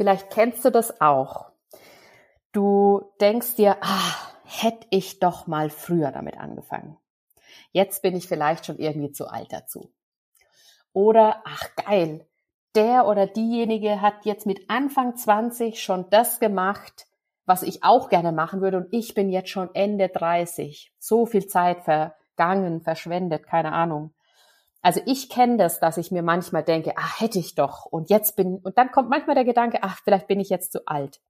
Vielleicht kennst du das auch. Du denkst dir, ah, hätte ich doch mal früher damit angefangen. Jetzt bin ich vielleicht schon irgendwie zu alt dazu. Oder, ach geil, der oder diejenige hat jetzt mit Anfang 20 schon das gemacht, was ich auch gerne machen würde und ich bin jetzt schon Ende 30. So viel Zeit vergangen, verschwendet, keine Ahnung. Also ich kenne das, dass ich mir manchmal denke, ach, hätte ich doch. Und jetzt bin, und dann kommt manchmal der Gedanke, ach, vielleicht bin ich jetzt zu alt.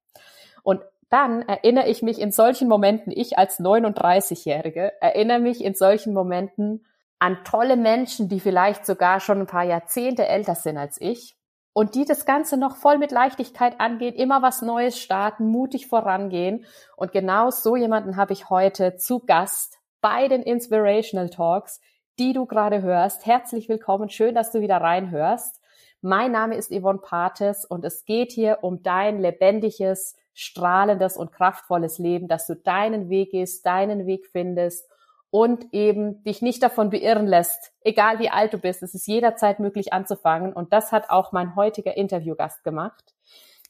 Und dann erinnere ich mich in solchen Momenten, ich als 39-Jährige, erinnere mich in solchen Momenten an tolle Menschen, die vielleicht sogar schon ein paar Jahrzehnte älter sind als ich und die das Ganze noch voll mit Leichtigkeit angehen, immer was Neues starten, mutig vorangehen. Und genau so jemanden habe ich heute zu Gast bei den Inspirational Talks die du gerade hörst. Herzlich willkommen. Schön, dass du wieder reinhörst. Mein Name ist Yvonne Pates und es geht hier um dein lebendiges, strahlendes und kraftvolles Leben, dass du deinen Weg gehst, deinen Weg findest und eben dich nicht davon beirren lässt, egal wie alt du bist. Es ist jederzeit möglich anzufangen und das hat auch mein heutiger Interviewgast gemacht.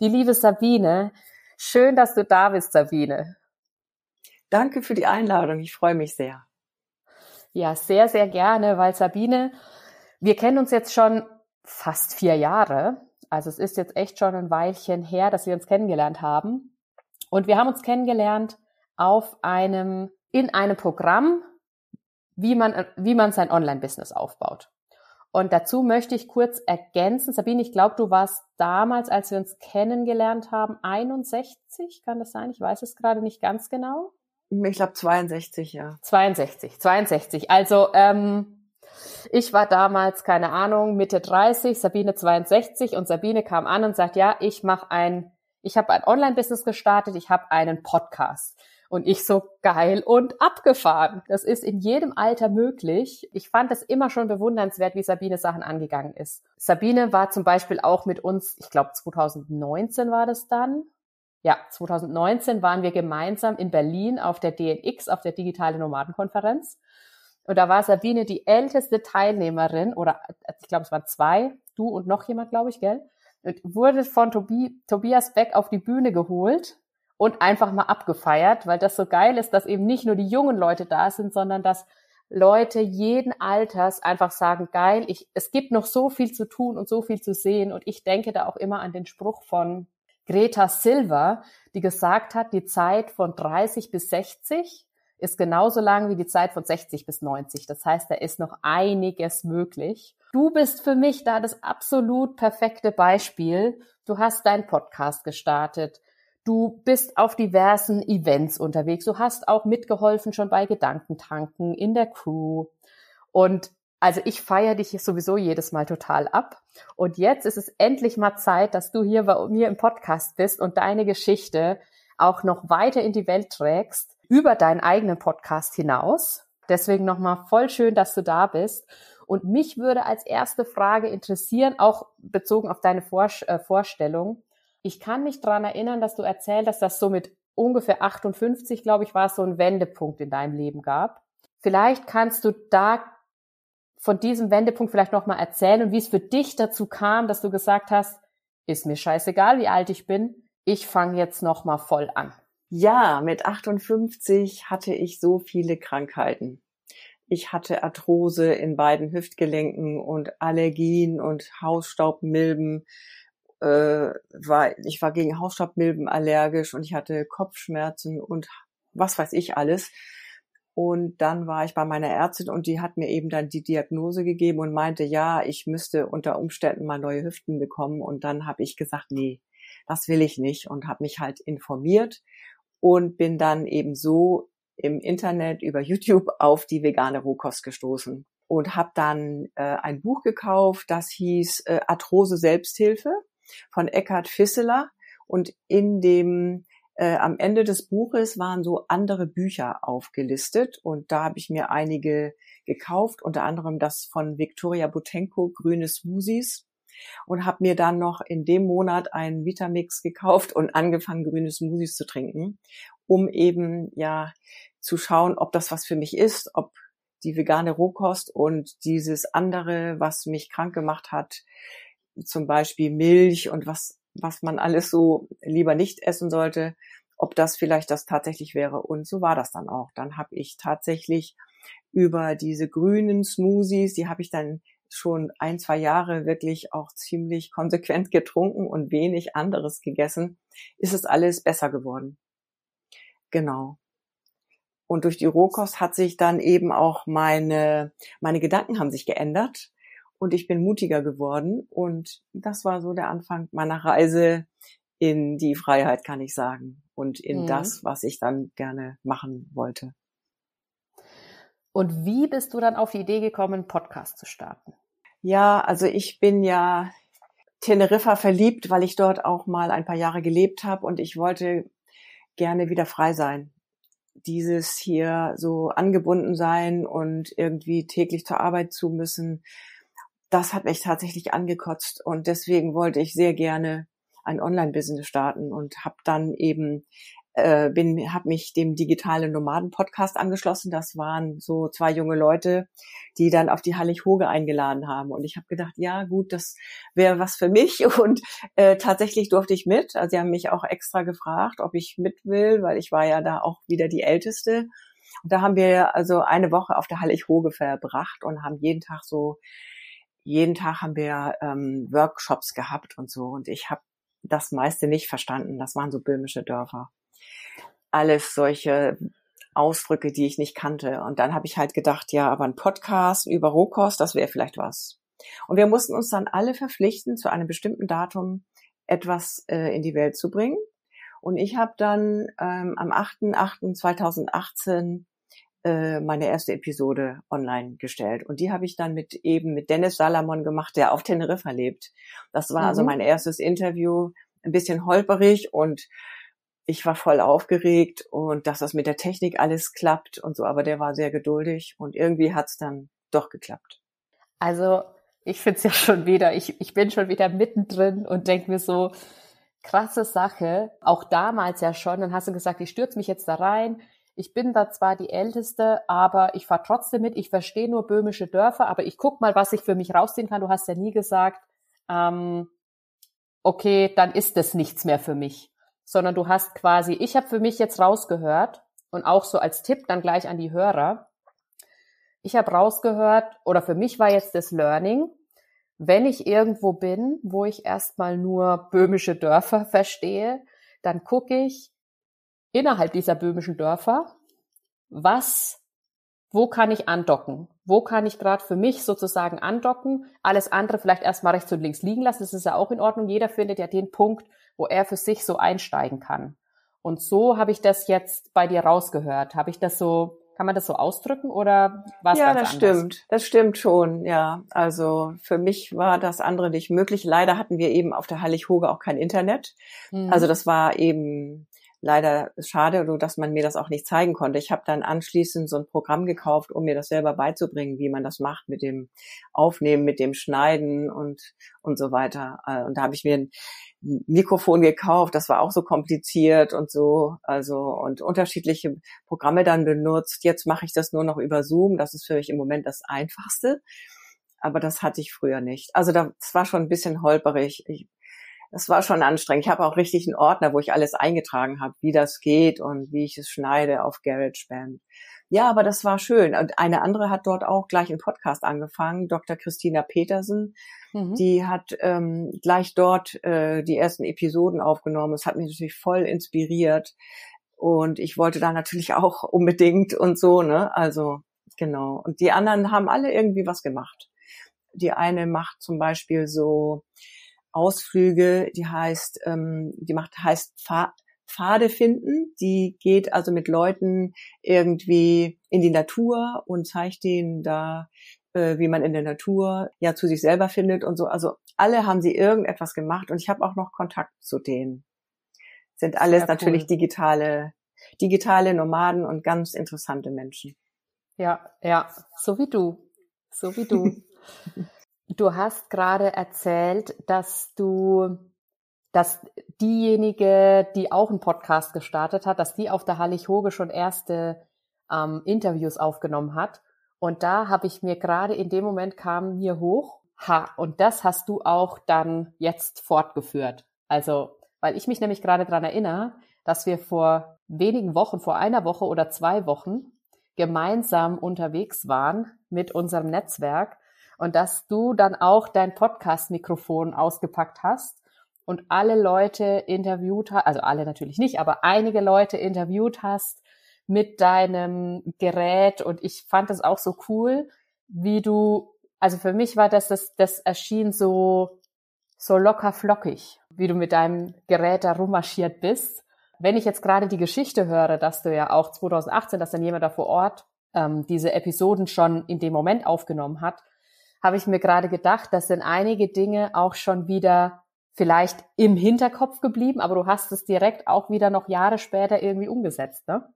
Die liebe Sabine. Schön, dass du da bist, Sabine. Danke für die Einladung. Ich freue mich sehr. Ja, sehr, sehr gerne, weil Sabine, wir kennen uns jetzt schon fast vier Jahre. Also es ist jetzt echt schon ein Weilchen her, dass wir uns kennengelernt haben. Und wir haben uns kennengelernt auf einem, in einem Programm, wie man, wie man sein Online-Business aufbaut. Und dazu möchte ich kurz ergänzen, Sabine, ich glaube, du warst damals, als wir uns kennengelernt haben, 61, kann das sein? Ich weiß es gerade nicht ganz genau. Ich glaube 62, ja. 62, 62. Also ähm, ich war damals, keine Ahnung, Mitte 30, Sabine 62 und Sabine kam an und sagt, ja, ich mache ein, ich habe ein Online-Business gestartet, ich habe einen Podcast. Und ich so geil und abgefahren. Das ist in jedem Alter möglich. Ich fand es immer schon bewundernswert, wie Sabine Sachen angegangen ist. Sabine war zum Beispiel auch mit uns, ich glaube 2019 war das dann, ja, 2019 waren wir gemeinsam in Berlin auf der DNX, auf der Digitale Nomadenkonferenz. Und da war Sabine die älteste Teilnehmerin, oder ich glaube, es waren zwei, du und noch jemand, glaube ich, gell? Und wurde von Tobi, Tobias Beck auf die Bühne geholt und einfach mal abgefeiert, weil das so geil ist, dass eben nicht nur die jungen Leute da sind, sondern dass Leute jeden Alters einfach sagen, geil, ich, es gibt noch so viel zu tun und so viel zu sehen. Und ich denke da auch immer an den Spruch von Greta Silver, die gesagt hat, die Zeit von 30 bis 60 ist genauso lang wie die Zeit von 60 bis 90. Das heißt, da ist noch einiges möglich. Du bist für mich da das absolut perfekte Beispiel. Du hast deinen Podcast gestartet. Du bist auf diversen Events unterwegs. Du hast auch mitgeholfen schon bei Gedankentanken in der Crew. Und also ich feiere dich sowieso jedes Mal total ab. Und jetzt ist es endlich mal Zeit, dass du hier bei mir im Podcast bist und deine Geschichte auch noch weiter in die Welt trägst, über deinen eigenen Podcast hinaus. Deswegen nochmal voll schön, dass du da bist. Und mich würde als erste Frage interessieren, auch bezogen auf deine Vor äh, Vorstellung. Ich kann mich dran erinnern, dass du erzählt hast, dass so mit ungefähr 58, glaube ich, war es so ein Wendepunkt in deinem Leben gab. Vielleicht kannst du da von diesem Wendepunkt vielleicht nochmal erzählen und wie es für dich dazu kam, dass du gesagt hast, ist mir scheißegal, wie alt ich bin, ich fange jetzt nochmal voll an. Ja, mit 58 hatte ich so viele Krankheiten. Ich hatte Arthrose in beiden Hüftgelenken und Allergien und Hausstaubmilben. Äh, war, ich war gegen Hausstaubmilben allergisch und ich hatte Kopfschmerzen und was weiß ich alles. Und dann war ich bei meiner Ärztin und die hat mir eben dann die Diagnose gegeben und meinte, ja, ich müsste unter Umständen mal neue Hüften bekommen. Und dann habe ich gesagt, nee, das will ich nicht und habe mich halt informiert und bin dann eben so im Internet über YouTube auf die vegane Rohkost gestoßen und habe dann äh, ein Buch gekauft, das hieß äh, Arthrose Selbsthilfe von Eckhard Fisseler und in dem äh, am Ende des Buches waren so andere Bücher aufgelistet und da habe ich mir einige gekauft, unter anderem das von Viktoria Butenko, Grüne Smoothies und habe mir dann noch in dem Monat einen Vitamix gekauft und angefangen, grüne Smoothies zu trinken, um eben ja zu schauen, ob das was für mich ist, ob die vegane Rohkost und dieses andere, was mich krank gemacht hat, zum Beispiel Milch und was was man alles so lieber nicht essen sollte, ob das vielleicht das tatsächlich wäre. Und so war das dann auch. Dann habe ich tatsächlich über diese grünen Smoothies, die habe ich dann schon ein, zwei Jahre wirklich auch ziemlich konsequent getrunken und wenig anderes gegessen, ist es alles besser geworden. Genau. Und durch die Rohkost hat sich dann eben auch meine, meine Gedanken haben sich geändert und ich bin mutiger geworden. Und das war so der Anfang meiner Reise in die Freiheit, kann ich sagen. Und in mhm. das, was ich dann gerne machen wollte. Und wie bist du dann auf die Idee gekommen, einen Podcast zu starten? Ja, also ich bin ja Teneriffa verliebt, weil ich dort auch mal ein paar Jahre gelebt habe und ich wollte gerne wieder frei sein dieses hier so angebunden sein und irgendwie täglich zur Arbeit zu müssen, das hat mich tatsächlich angekotzt und deswegen wollte ich sehr gerne ein Online-Business starten und habe dann eben äh, bin, habe mich dem digitalen Nomaden Podcast angeschlossen. Das waren so zwei junge Leute, die dann auf die Hallig Hoge eingeladen haben. Und ich habe gedacht, ja gut, das wäre was für mich. Und äh, tatsächlich durfte ich mit. Also sie haben mich auch extra gefragt, ob ich mit will, weil ich war ja da auch wieder die Älteste. Und da haben wir also eine Woche auf der Hallig Hoge verbracht und haben jeden Tag so, jeden Tag haben wir ähm, Workshops gehabt und so. Und ich habe das meiste nicht verstanden. Das waren so böhmische Dörfer alles solche Ausdrücke, die ich nicht kannte. Und dann habe ich halt gedacht, ja, aber ein Podcast über Rohkost, das wäre vielleicht was. Und wir mussten uns dann alle verpflichten, zu einem bestimmten Datum etwas äh, in die Welt zu bringen. Und ich habe dann ähm, am 8.8.2018 äh, meine erste Episode online gestellt. Und die habe ich dann mit eben mit Dennis Salamon gemacht, der auf Teneriffa lebt. Das war also mhm. also mein erstes Interview, ein bisschen holperig und ich war voll aufgeregt und dass das mit der Technik alles klappt und so, aber der war sehr geduldig und irgendwie hat's dann doch geklappt. Also ich find's ja schon wieder, ich, ich bin schon wieder mittendrin und denk mir so, krasse Sache, auch damals ja schon, dann hast du gesagt, ich stürze mich jetzt da rein, ich bin da zwar die Älteste, aber ich fahre trotzdem mit, ich verstehe nur böhmische Dörfer, aber ich guck mal, was ich für mich rausziehen kann. Du hast ja nie gesagt, ähm, okay, dann ist das nichts mehr für mich. Sondern du hast quasi, ich habe für mich jetzt rausgehört und auch so als Tipp dann gleich an die Hörer, ich habe rausgehört oder für mich war jetzt das Learning, wenn ich irgendwo bin, wo ich erstmal nur böhmische Dörfer verstehe, dann gucke ich innerhalb dieser böhmischen Dörfer, was, wo kann ich andocken? Wo kann ich gerade für mich sozusagen andocken? Alles andere vielleicht erstmal rechts und links liegen lassen, das ist ja auch in Ordnung. Jeder findet ja den Punkt, wo er für sich so einsteigen kann. Und so habe ich das jetzt bei dir rausgehört. Habe ich das so, kann man das so ausdrücken oder was? Ja, das anders? stimmt. Das stimmt schon, ja. Also für mich war das andere nicht möglich. Leider hatten wir eben auf der Heilighoge auch kein Internet. Mhm. Also das war eben leider schade, dass man mir das auch nicht zeigen konnte. Ich habe dann anschließend so ein Programm gekauft, um mir das selber beizubringen, wie man das macht mit dem Aufnehmen, mit dem Schneiden und und so weiter. Äh, und da habe ich mir ein Mikrofon gekauft, das war auch so kompliziert und so, also und unterschiedliche Programme dann benutzt. Jetzt mache ich das nur noch über Zoom, das ist für mich im Moment das einfachste, aber das hatte ich früher nicht. Also das war schon ein bisschen holperig. Ich, das war schon anstrengend. Ich habe auch richtig einen Ordner, wo ich alles eingetragen habe, wie das geht und wie ich es schneide auf GarageBand. Ja, aber das war schön. Und eine andere hat dort auch gleich einen Podcast angefangen, Dr. Christina Petersen. Mhm. Die hat ähm, gleich dort äh, die ersten Episoden aufgenommen. Es hat mich natürlich voll inspiriert. Und ich wollte da natürlich auch unbedingt und so, ne? Also, genau. Und die anderen haben alle irgendwie was gemacht. Die eine macht zum Beispiel so Ausflüge, die heißt, ähm, die macht heißt Pfade finden. Die geht also mit Leuten irgendwie in die Natur und zeigt denen da, äh, wie man in der Natur ja zu sich selber findet und so. Also alle haben sie irgendetwas gemacht und ich habe auch noch Kontakt zu denen. Sind alles natürlich cool. digitale, digitale Nomaden und ganz interessante Menschen. Ja, ja, so wie du. So wie du. du hast gerade erzählt, dass du dass diejenige, die auch einen Podcast gestartet hat, dass die auf der Hallig Hoge schon erste ähm, Interviews aufgenommen hat. Und da habe ich mir gerade in dem Moment kam mir hoch, ha, und das hast du auch dann jetzt fortgeführt. Also, weil ich mich nämlich gerade dran erinnere, dass wir vor wenigen Wochen, vor einer Woche oder zwei Wochen gemeinsam unterwegs waren mit unserem Netzwerk und dass du dann auch dein Podcast-Mikrofon ausgepackt hast und alle Leute interviewt hast, also alle natürlich nicht, aber einige Leute interviewt hast mit deinem Gerät und ich fand das auch so cool, wie du, also für mich war das, das, das erschien so, so locker flockig, wie du mit deinem Gerät da rummarschiert bist. Wenn ich jetzt gerade die Geschichte höre, dass du ja auch 2018, dass dann jemand da vor Ort ähm, diese Episoden schon in dem Moment aufgenommen hat, habe ich mir gerade gedacht, das sind einige Dinge auch schon wieder vielleicht im Hinterkopf geblieben, aber du hast es direkt auch wieder noch Jahre später irgendwie umgesetzt, ne?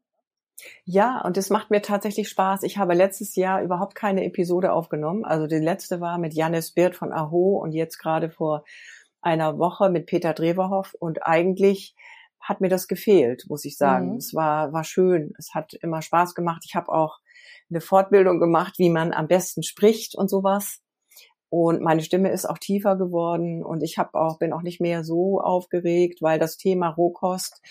Ja, und es macht mir tatsächlich Spaß. Ich habe letztes Jahr überhaupt keine Episode aufgenommen. Also die letzte war mit Janis Birth von Aho und jetzt gerade vor einer Woche mit Peter Dreverhoff. Und eigentlich hat mir das gefehlt, muss ich sagen. Mhm. Es war, war schön. Es hat immer Spaß gemacht. Ich habe auch eine Fortbildung gemacht, wie man am besten spricht und sowas. Und meine Stimme ist auch tiefer geworden und ich habe auch bin auch nicht mehr so aufgeregt, weil das Thema Rohkost,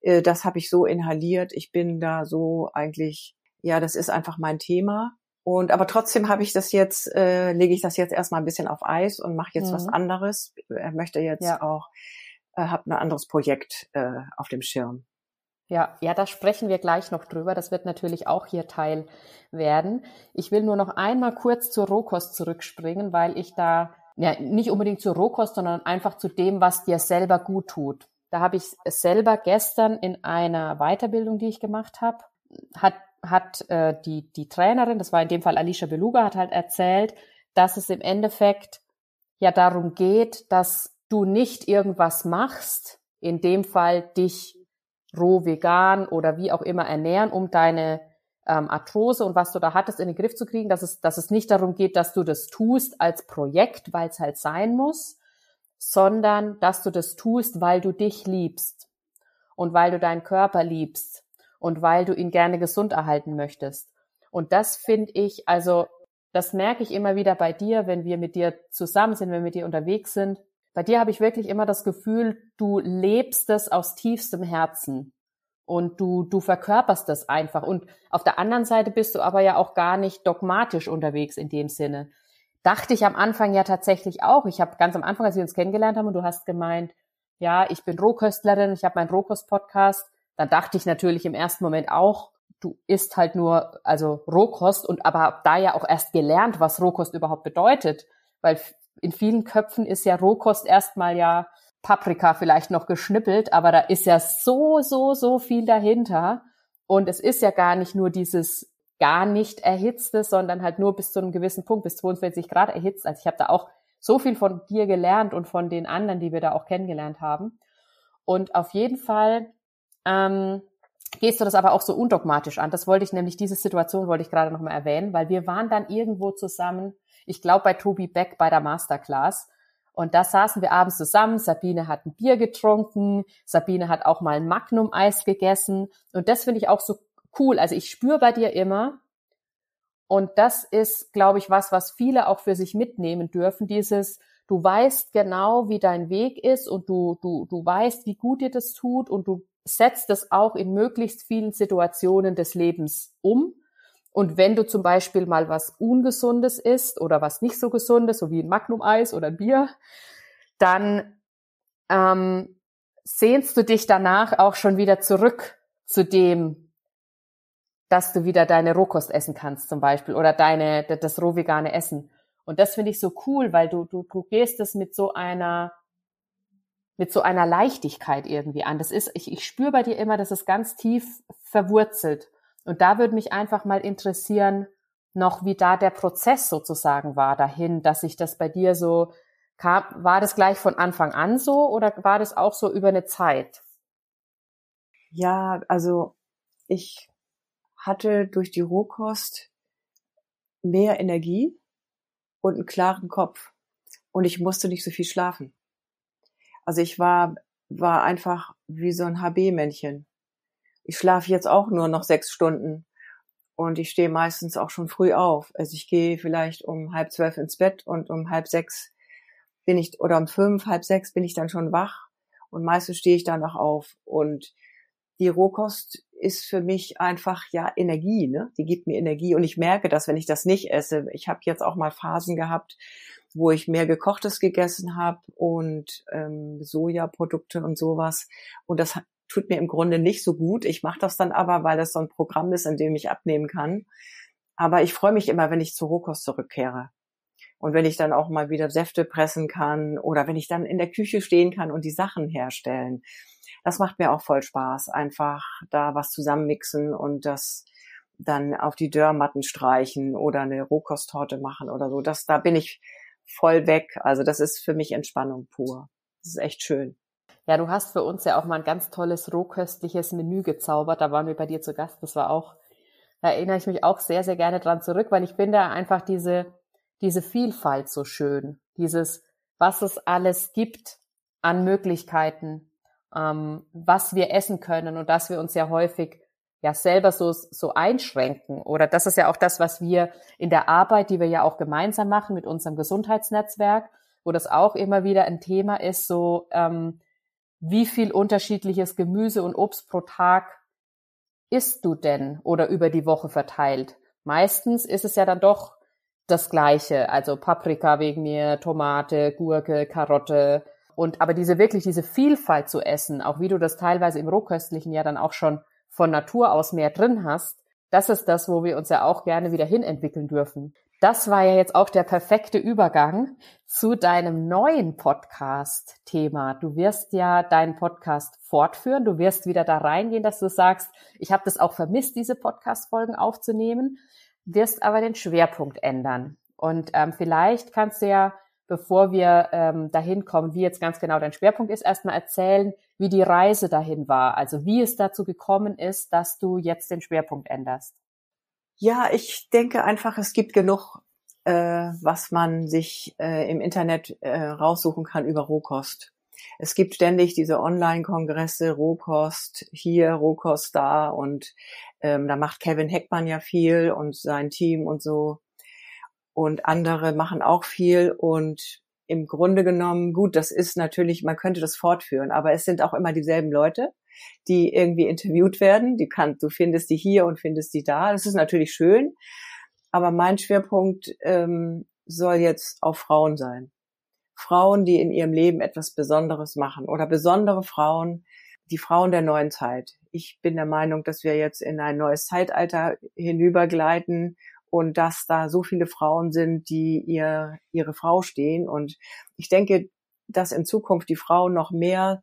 äh, das habe ich so inhaliert. Ich bin da so eigentlich, ja, das ist einfach mein Thema. Und aber trotzdem habe ich das jetzt, äh, lege ich das jetzt erstmal ein bisschen auf Eis und mache jetzt mhm. was anderes. Er möchte jetzt ja. auch, äh, habe ein anderes Projekt äh, auf dem Schirm. Ja, ja, da sprechen wir gleich noch drüber. Das wird natürlich auch hier Teil werden. Ich will nur noch einmal kurz zur Rohkost zurückspringen, weil ich da ja nicht unbedingt zur Rohkost, sondern einfach zu dem, was dir selber gut tut. Da habe ich selber gestern in einer Weiterbildung, die ich gemacht habe, hat hat äh, die die Trainerin, das war in dem Fall Alicia Beluga, hat halt erzählt, dass es im Endeffekt ja darum geht, dass du nicht irgendwas machst, in dem Fall dich roh vegan oder wie auch immer ernähren, um deine ähm, Arthrose und was du da hattest in den Griff zu kriegen, dass es, dass es nicht darum geht, dass du das tust als Projekt, weil es halt sein muss, sondern dass du das tust, weil du dich liebst und weil du deinen Körper liebst und weil du ihn gerne gesund erhalten möchtest. Und das finde ich, also das merke ich immer wieder bei dir, wenn wir mit dir zusammen sind, wenn wir mit dir unterwegs sind, bei dir habe ich wirklich immer das Gefühl, du lebst es aus tiefstem Herzen und du, du verkörperst das einfach. Und auf der anderen Seite bist du aber ja auch gar nicht dogmatisch unterwegs in dem Sinne. Dachte ich am Anfang ja tatsächlich auch. Ich habe ganz am Anfang, als wir uns kennengelernt haben und du hast gemeint, ja, ich bin Rohköstlerin, ich habe meinen Rohkost-Podcast, dann dachte ich natürlich im ersten Moment auch, du isst halt nur, also Rohkost und aber da ja auch erst gelernt, was Rohkost überhaupt bedeutet, weil in vielen Köpfen ist ja Rohkost erstmal ja Paprika vielleicht noch geschnippelt, aber da ist ja so, so, so viel dahinter. Und es ist ja gar nicht nur dieses gar nicht erhitzte, sondern halt nur bis zu einem gewissen Punkt, bis 42 Grad erhitzt. Also ich habe da auch so viel von dir gelernt und von den anderen, die wir da auch kennengelernt haben. Und auf jeden Fall ähm, gehst du das aber auch so undogmatisch an. Das wollte ich nämlich, diese Situation wollte ich gerade nochmal erwähnen, weil wir waren dann irgendwo zusammen ich glaube bei Tobi Beck bei der Masterclass. Und da saßen wir abends zusammen. Sabine hat ein Bier getrunken. Sabine hat auch mal ein Magnum-Eis gegessen. Und das finde ich auch so cool. Also ich spüre bei dir immer. Und das ist, glaube ich, was, was viele auch für sich mitnehmen dürfen. Dieses, du weißt genau, wie dein Weg ist und du, du, du weißt, wie gut dir das tut und du setzt das auch in möglichst vielen Situationen des Lebens um. Und wenn du zum Beispiel mal was Ungesundes isst oder was nicht so Gesundes, so wie ein Magnum-Eis oder ein Bier, dann ähm, sehnst du dich danach auch schon wieder zurück zu dem, dass du wieder deine Rohkost essen kannst zum Beispiel oder deine das rohvegane Essen. Und das finde ich so cool, weil du, du, du gehst es mit so einer mit so einer Leichtigkeit irgendwie an. Das ist, ich, ich spüre bei dir immer, das ist ganz tief verwurzelt. Und da würde mich einfach mal interessieren, noch wie da der Prozess sozusagen war dahin, dass sich das bei dir so kam. War das gleich von Anfang an so oder war das auch so über eine Zeit? Ja, also ich hatte durch die Rohkost mehr Energie und einen klaren Kopf und ich musste nicht so viel schlafen. Also ich war, war einfach wie so ein HB-Männchen ich schlafe jetzt auch nur noch sechs Stunden und ich stehe meistens auch schon früh auf. Also ich gehe vielleicht um halb zwölf ins Bett und um halb sechs bin ich, oder um fünf, halb sechs bin ich dann schon wach. Und meistens stehe ich da noch auf. Und die Rohkost ist für mich einfach ja Energie, ne? Die gibt mir Energie und ich merke das, wenn ich das nicht esse. Ich habe jetzt auch mal Phasen gehabt, wo ich mehr gekochtes gegessen habe und ähm, Sojaprodukte und sowas. Und das tut mir im Grunde nicht so gut. Ich mache das dann aber, weil das so ein Programm ist, in dem ich abnehmen kann. Aber ich freue mich immer, wenn ich zur Rohkost zurückkehre. Und wenn ich dann auch mal wieder Säfte pressen kann oder wenn ich dann in der Küche stehen kann und die Sachen herstellen. Das macht mir auch voll Spaß, einfach da was zusammenmixen und das dann auf die Dörrmatten streichen oder eine Rohkosttorte machen oder so. Das, da bin ich voll weg. Also das ist für mich Entspannung pur. Das ist echt schön. Ja, du hast für uns ja auch mal ein ganz tolles rohköstliches Menü gezaubert. Da waren wir bei dir zu Gast. Das war auch, da erinnere ich mich auch sehr, sehr gerne dran zurück, weil ich finde einfach diese, diese Vielfalt so schön. Dieses, was es alles gibt an Möglichkeiten, ähm, was wir essen können und dass wir uns ja häufig ja selber so, so einschränken. Oder das ist ja auch das, was wir in der Arbeit, die wir ja auch gemeinsam machen mit unserem Gesundheitsnetzwerk, wo das auch immer wieder ein Thema ist, so ähm, wie viel unterschiedliches Gemüse und Obst pro Tag isst du denn oder über die Woche verteilt? Meistens ist es ja dann doch das Gleiche, also Paprika wegen mir, Tomate, Gurke, Karotte und aber diese wirklich diese Vielfalt zu essen, auch wie du das teilweise im Rohköstlichen ja dann auch schon von Natur aus mehr drin hast, das ist das, wo wir uns ja auch gerne wieder hinentwickeln dürfen. Das war ja jetzt auch der perfekte Übergang zu deinem neuen Podcast-Thema. Du wirst ja deinen Podcast fortführen. Du wirst wieder da reingehen, dass du sagst, ich habe das auch vermisst, diese Podcast-Folgen aufzunehmen, wirst aber den Schwerpunkt ändern. Und ähm, vielleicht kannst du ja, bevor wir ähm, dahin kommen, wie jetzt ganz genau dein Schwerpunkt ist, erstmal erzählen, wie die Reise dahin war. Also wie es dazu gekommen ist, dass du jetzt den Schwerpunkt änderst. Ja, ich denke einfach, es gibt genug, äh, was man sich äh, im Internet äh, raussuchen kann über Rohkost. Es gibt ständig diese Online-Kongresse, Rohkost hier, Rohkost da und ähm, da macht Kevin Heckmann ja viel und sein Team und so. Und andere machen auch viel und im Grunde genommen, gut, das ist natürlich, man könnte das fortführen, aber es sind auch immer dieselben Leute die irgendwie interviewt werden. Die kann, du findest die hier und findest die da. Das ist natürlich schön. Aber mein Schwerpunkt ähm, soll jetzt auf Frauen sein. Frauen, die in ihrem Leben etwas Besonderes machen oder besondere Frauen, die Frauen der neuen Zeit. Ich bin der Meinung, dass wir jetzt in ein neues Zeitalter hinübergleiten und dass da so viele Frauen sind, die ihr, ihre Frau stehen. Und ich denke, dass in Zukunft die Frauen noch mehr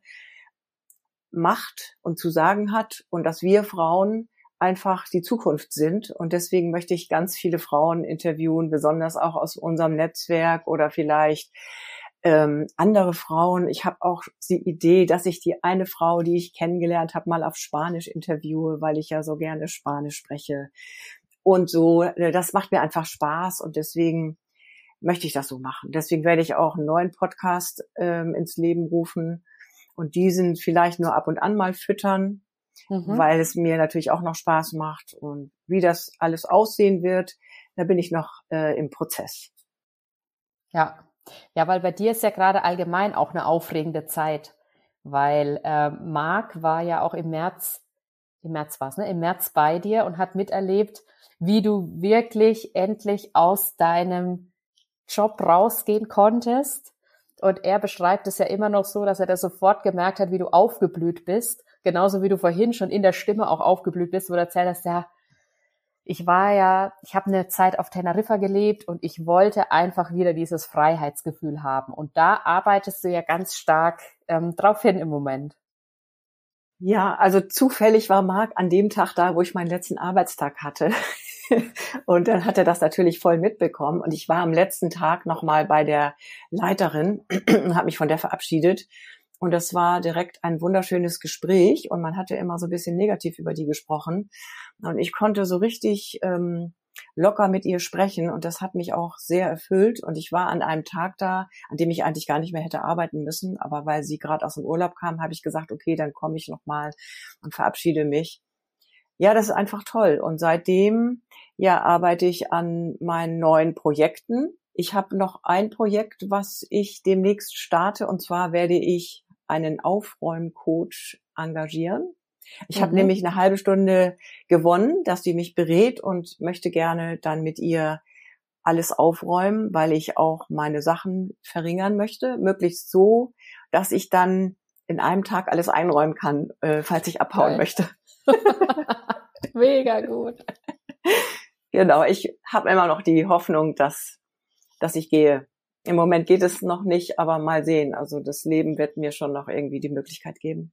macht und zu sagen hat und dass wir Frauen einfach die Zukunft sind. Und deswegen möchte ich ganz viele Frauen interviewen, besonders auch aus unserem Netzwerk oder vielleicht ähm, andere Frauen. Ich habe auch die Idee, dass ich die eine Frau, die ich kennengelernt habe, mal auf Spanisch interviewe, weil ich ja so gerne Spanisch spreche. Und so, äh, das macht mir einfach Spaß und deswegen möchte ich das so machen. Deswegen werde ich auch einen neuen Podcast ähm, ins Leben rufen und diesen vielleicht nur ab und an mal füttern, mhm. weil es mir natürlich auch noch Spaß macht. Und wie das alles aussehen wird, da bin ich noch äh, im Prozess. Ja, ja, weil bei dir ist ja gerade allgemein auch eine aufregende Zeit, weil äh, Marc war ja auch im März, im März war es, ne? Im März bei dir und hat miterlebt, wie du wirklich endlich aus deinem Job rausgehen konntest und er beschreibt es ja immer noch so, dass er das sofort gemerkt hat, wie du aufgeblüht bist. Genauso wie du vorhin schon in der Stimme auch aufgeblüht bist, wo du erzählt hast, ja, ich war ja, ich habe eine Zeit auf Teneriffa gelebt und ich wollte einfach wieder dieses Freiheitsgefühl haben. Und da arbeitest du ja ganz stark ähm, drauf hin im Moment. Ja, also zufällig war Marc an dem Tag da, wo ich meinen letzten Arbeitstag hatte. und dann hat er das natürlich voll mitbekommen. Und ich war am letzten Tag nochmal bei der Leiterin und habe mich von der verabschiedet. Und das war direkt ein wunderschönes Gespräch. Und man hatte immer so ein bisschen negativ über die gesprochen. Und ich konnte so richtig ähm, locker mit ihr sprechen. Und das hat mich auch sehr erfüllt. Und ich war an einem Tag da, an dem ich eigentlich gar nicht mehr hätte arbeiten müssen. Aber weil sie gerade aus dem Urlaub kam, habe ich gesagt, okay, dann komme ich nochmal und verabschiede mich ja, das ist einfach toll. Und seitdem ja arbeite ich an meinen neuen Projekten. Ich habe noch ein Projekt, was ich demnächst starte. Und zwar werde ich einen Aufräumcoach engagieren. Ich mhm. habe nämlich eine halbe Stunde gewonnen, dass sie mich berät und möchte gerne dann mit ihr alles aufräumen, weil ich auch meine Sachen verringern möchte, möglichst so, dass ich dann in einem Tag alles einräumen kann, äh, falls ich abhauen Geil. möchte. Mega gut. Genau, ich habe immer noch die Hoffnung, dass, dass ich gehe. Im Moment geht es noch nicht, aber mal sehen. Also das Leben wird mir schon noch irgendwie die Möglichkeit geben.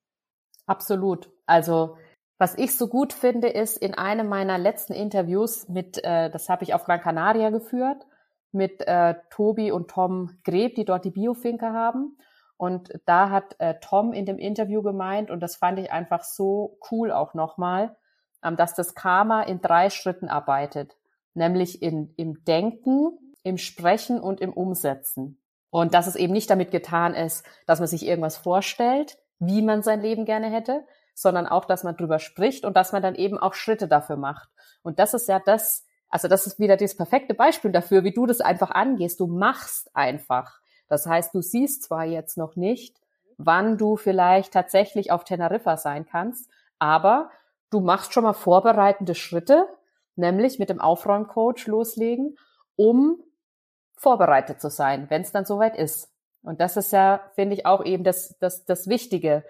Absolut. Also was ich so gut finde, ist in einem meiner letzten Interviews mit, äh, das habe ich auf Gran Canaria geführt, mit äh, Tobi und Tom Greb, die dort die Biofinke haben. Und da hat äh, Tom in dem Interview gemeint, und das fand ich einfach so cool auch nochmal, dass das Karma in drei Schritten arbeitet, nämlich in, im Denken, im Sprechen und im Umsetzen. Und dass es eben nicht damit getan ist, dass man sich irgendwas vorstellt, wie man sein Leben gerne hätte, sondern auch, dass man drüber spricht und dass man dann eben auch Schritte dafür macht. Und das ist ja das, also das ist wieder das perfekte Beispiel dafür, wie du das einfach angehst. Du machst einfach. Das heißt, du siehst zwar jetzt noch nicht, wann du vielleicht tatsächlich auf Teneriffa sein kannst, aber du machst schon mal vorbereitende Schritte, nämlich mit dem Aufräumcoach loslegen, um vorbereitet zu sein, wenn es dann soweit ist. Und das ist ja, finde ich, auch eben das, das, das Wichtige.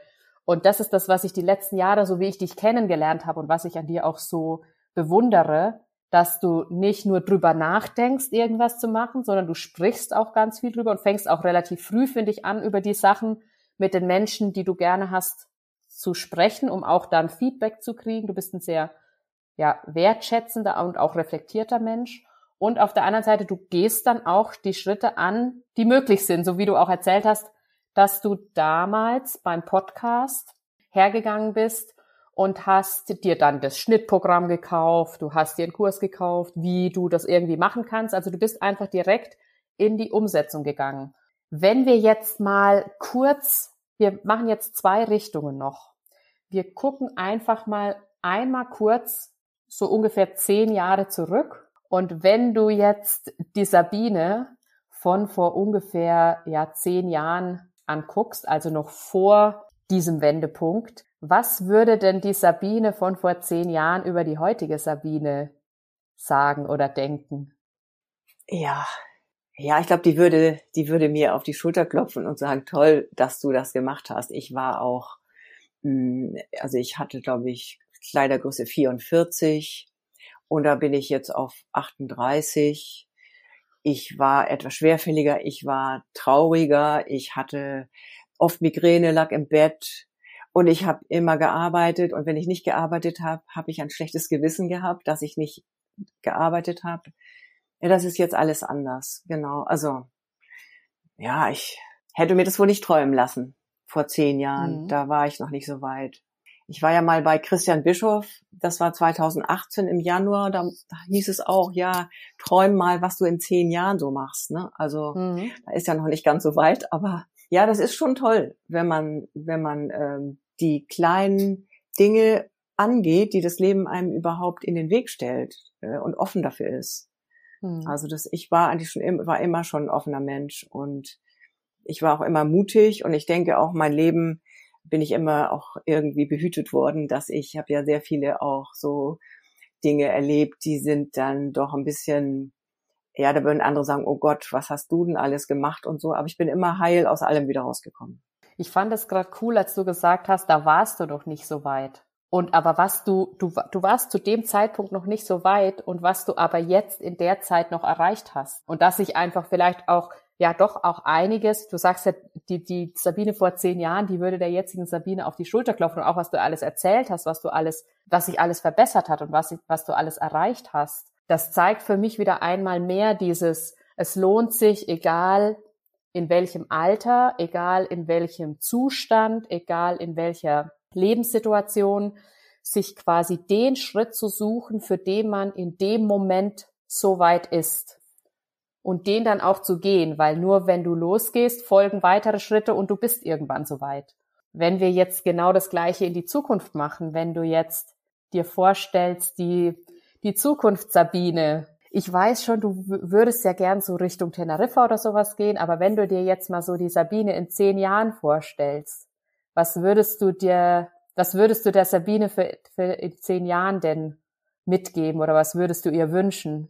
Und das ist das, was ich die letzten Jahre, so wie ich dich kennengelernt habe und was ich an dir auch so bewundere, dass du nicht nur drüber nachdenkst, irgendwas zu machen, sondern du sprichst auch ganz viel drüber und fängst auch relativ früh, finde ich, an, über die Sachen mit den Menschen, die du gerne hast, zu sprechen, um auch dann Feedback zu kriegen. Du bist ein sehr ja, wertschätzender und auch reflektierter Mensch. Und auf der anderen Seite, du gehst dann auch die Schritte an, die möglich sind, so wie du auch erzählt hast, dass du damals beim Podcast hergegangen bist und hast dir dann das Schnittprogramm gekauft, du hast dir einen Kurs gekauft, wie du das irgendwie machen kannst. Also du bist einfach direkt in die Umsetzung gegangen. Wenn wir jetzt mal kurz, wir machen jetzt zwei Richtungen noch. Wir gucken einfach mal einmal kurz so ungefähr zehn Jahre zurück. Und wenn du jetzt die Sabine von vor ungefähr ja zehn Jahren anguckst, also noch vor diesem Wendepunkt, was würde denn die Sabine von vor zehn Jahren über die heutige Sabine sagen oder denken? Ja, ja, ich glaube, die würde, die würde mir auf die Schulter klopfen und sagen, toll, dass du das gemacht hast. Ich war auch, hm, also ich hatte, glaube ich, Kleidergröße 44 und da bin ich jetzt auf 38. Ich war etwas schwerfälliger, ich war trauriger, ich hatte oft Migräne, lag im Bett, und ich habe immer gearbeitet und wenn ich nicht gearbeitet habe, habe ich ein schlechtes Gewissen gehabt, dass ich nicht gearbeitet habe. Ja, das ist jetzt alles anders. Genau. Also ja, ich hätte mir das wohl nicht träumen lassen vor zehn Jahren. Mhm. Da war ich noch nicht so weit. Ich war ja mal bei Christian Bischof, das war 2018 im Januar, da, da hieß es auch, ja, träum mal, was du in zehn Jahren so machst. Ne? Also mhm. da ist ja noch nicht ganz so weit, aber ja, das ist schon toll, wenn man, wenn man ähm, die kleinen Dinge angeht, die das Leben einem überhaupt in den Weg stellt äh, und offen dafür ist. Hm. Also das, ich war eigentlich schon immer, war immer schon ein offener Mensch und ich war auch immer mutig und ich denke auch mein Leben bin ich immer auch irgendwie behütet worden, dass ich habe ja sehr viele auch so Dinge erlebt, die sind dann doch ein bisschen, ja, da würden andere sagen, oh Gott, was hast du denn alles gemacht und so, aber ich bin immer heil aus allem wieder rausgekommen. Ich fand es gerade cool, als du gesagt hast, da warst du doch nicht so weit. Und aber was du, du, du warst zu dem Zeitpunkt noch nicht so weit und was du aber jetzt in der Zeit noch erreicht hast. Und dass sich einfach vielleicht auch, ja doch auch einiges, du sagst ja, die, die Sabine vor zehn Jahren, die würde der jetzigen Sabine auf die Schulter klopfen und auch was du alles erzählt hast, was du alles, was sich alles verbessert hat und was, was du alles erreicht hast. Das zeigt für mich wieder einmal mehr dieses, es lohnt sich, egal in welchem Alter, egal in welchem Zustand, egal in welcher Lebenssituation, sich quasi den Schritt zu suchen, für den man in dem Moment so weit ist. Und den dann auch zu gehen, weil nur wenn du losgehst, folgen weitere Schritte und du bist irgendwann so weit. Wenn wir jetzt genau das Gleiche in die Zukunft machen, wenn du jetzt dir vorstellst, die, die Zukunft Sabine, ich weiß schon, du würdest ja gern so Richtung Teneriffa oder sowas gehen, aber wenn du dir jetzt mal so die Sabine in zehn Jahren vorstellst, Was würdest du dir, was würdest du der Sabine für, für in zehn Jahren denn mitgeben oder was würdest du ihr wünschen?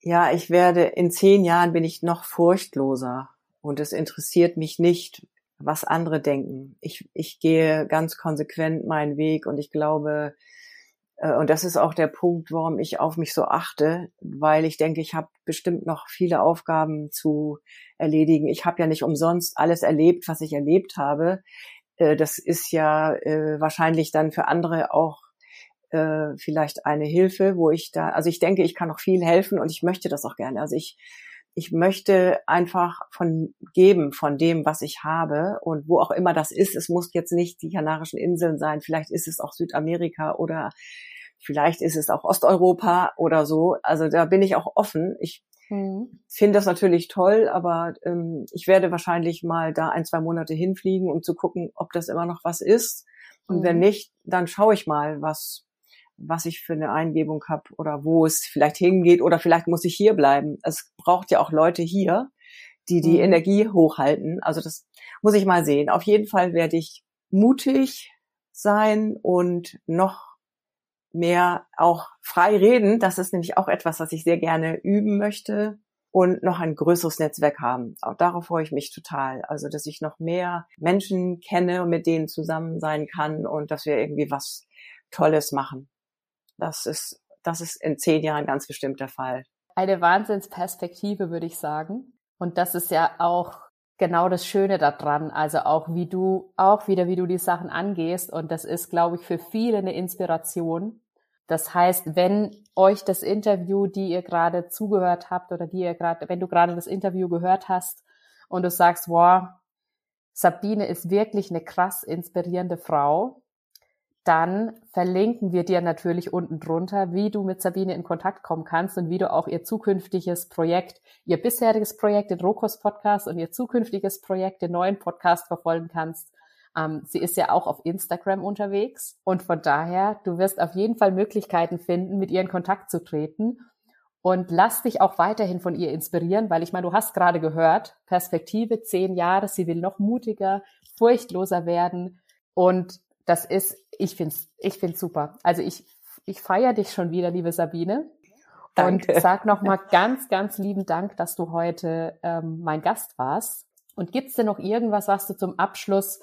Ja, ich werde in zehn Jahren bin ich noch furchtloser und es interessiert mich nicht, was andere denken. Ich, ich gehe ganz konsequent meinen Weg und ich glaube, äh, und das ist auch der Punkt, warum ich auf mich so achte, weil ich denke, ich habe bestimmt noch viele Aufgaben zu erledigen. Ich habe ja nicht umsonst alles erlebt, was ich erlebt habe. Äh, das ist ja äh, wahrscheinlich dann für andere auch vielleicht eine Hilfe, wo ich da, also ich denke, ich kann noch viel helfen und ich möchte das auch gerne. Also ich ich möchte einfach von geben, von dem, was ich habe und wo auch immer das ist. Es muss jetzt nicht die Kanarischen Inseln sein, vielleicht ist es auch Südamerika oder vielleicht ist es auch Osteuropa oder so. Also da bin ich auch offen. Ich mhm. finde das natürlich toll, aber ähm, ich werde wahrscheinlich mal da ein, zwei Monate hinfliegen, um zu gucken, ob das immer noch was ist. Und mhm. wenn nicht, dann schaue ich mal, was was ich für eine Eingebung habe oder wo es vielleicht hingeht oder vielleicht muss ich hier bleiben. Es braucht ja auch Leute hier, die die mhm. Energie hochhalten. Also das muss ich mal sehen. Auf jeden Fall werde ich mutig sein und noch mehr auch frei reden. Das ist nämlich auch etwas, was ich sehr gerne üben möchte und noch ein größeres Netzwerk haben. Auch darauf freue ich mich total. Also, dass ich noch mehr Menschen kenne und mit denen zusammen sein kann und dass wir irgendwie was Tolles machen. Das ist, das ist in zehn Jahren ganz bestimmt der Fall. Eine Wahnsinnsperspektive, würde ich sagen. Und das ist ja auch genau das Schöne daran. Also auch wie du, auch wieder, wie du die Sachen angehst. Und das ist, glaube ich, für viele eine Inspiration. Das heißt, wenn euch das Interview, die ihr gerade zugehört habt oder die ihr gerade, wenn du gerade das Interview gehört hast und du sagst, wow, Sabine ist wirklich eine krass inspirierende Frau, dann verlinken wir dir natürlich unten drunter, wie du mit Sabine in Kontakt kommen kannst und wie du auch ihr zukünftiges Projekt, ihr bisheriges Projekt, den Rokos Podcast und ihr zukünftiges Projekt, den neuen Podcast verfolgen kannst. Ähm, sie ist ja auch auf Instagram unterwegs und von daher, du wirst auf jeden Fall Möglichkeiten finden, mit ihr in Kontakt zu treten und lass dich auch weiterhin von ihr inspirieren, weil ich meine, du hast gerade gehört, Perspektive zehn Jahre, sie will noch mutiger, furchtloser werden und das ist, ich find's, ich find's super. Also ich, ich feiere dich schon wieder, liebe Sabine. Danke. Und sag nochmal ganz, ganz lieben Dank, dass du heute ähm, mein Gast warst. Und gibt's denn noch irgendwas, was du zum Abschluss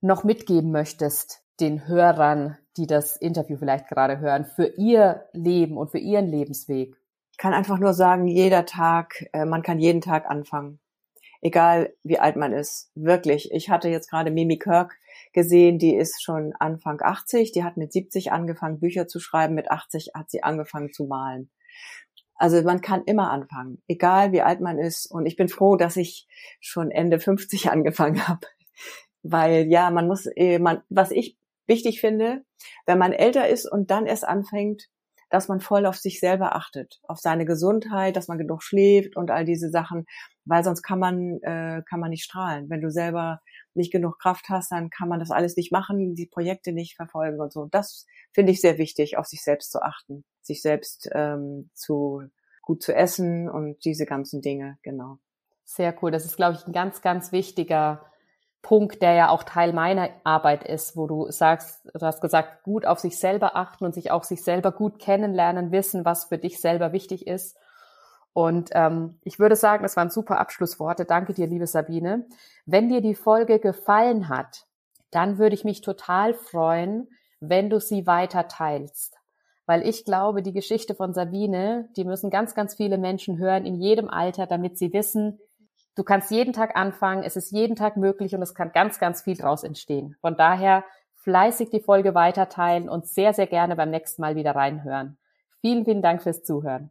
noch mitgeben möchtest, den Hörern, die das Interview vielleicht gerade hören, für ihr Leben und für ihren Lebensweg? Ich kann einfach nur sagen, jeder Tag, äh, man kann jeden Tag anfangen. Egal wie alt man ist. Wirklich. Ich hatte jetzt gerade Mimi Kirk gesehen, die ist schon Anfang 80, die hat mit 70 angefangen, Bücher zu schreiben, mit 80 hat sie angefangen zu malen. Also man kann immer anfangen, egal wie alt man ist. Und ich bin froh, dass ich schon Ende 50 angefangen habe. Weil ja, man muss, äh, man, was ich wichtig finde, wenn man älter ist und dann erst anfängt, dass man voll auf sich selber achtet, auf seine Gesundheit, dass man genug schläft und all diese Sachen, weil sonst kann man äh, kann man nicht strahlen. Wenn du selber nicht genug Kraft hast, dann kann man das alles nicht machen, die Projekte nicht verfolgen und so. Das finde ich sehr wichtig, auf sich selbst zu achten, sich selbst ähm, zu gut zu essen und diese ganzen Dinge, genau. Sehr cool. Das ist, glaube ich, ein ganz, ganz wichtiger Punkt, der ja auch Teil meiner Arbeit ist, wo du sagst, du hast gesagt, gut auf sich selber achten und sich auch sich selber gut kennenlernen, wissen, was für dich selber wichtig ist und ähm, ich würde sagen, das waren super Abschlussworte. Danke dir, liebe Sabine. Wenn dir die Folge gefallen hat, dann würde ich mich total freuen, wenn du sie weiter teilst. Weil ich glaube, die Geschichte von Sabine, die müssen ganz, ganz viele Menschen hören in jedem Alter, damit sie wissen, du kannst jeden Tag anfangen, es ist jeden Tag möglich und es kann ganz, ganz viel draus entstehen. Von daher fleißig die Folge weiter teilen und sehr, sehr gerne beim nächsten Mal wieder reinhören. Vielen, vielen Dank fürs Zuhören.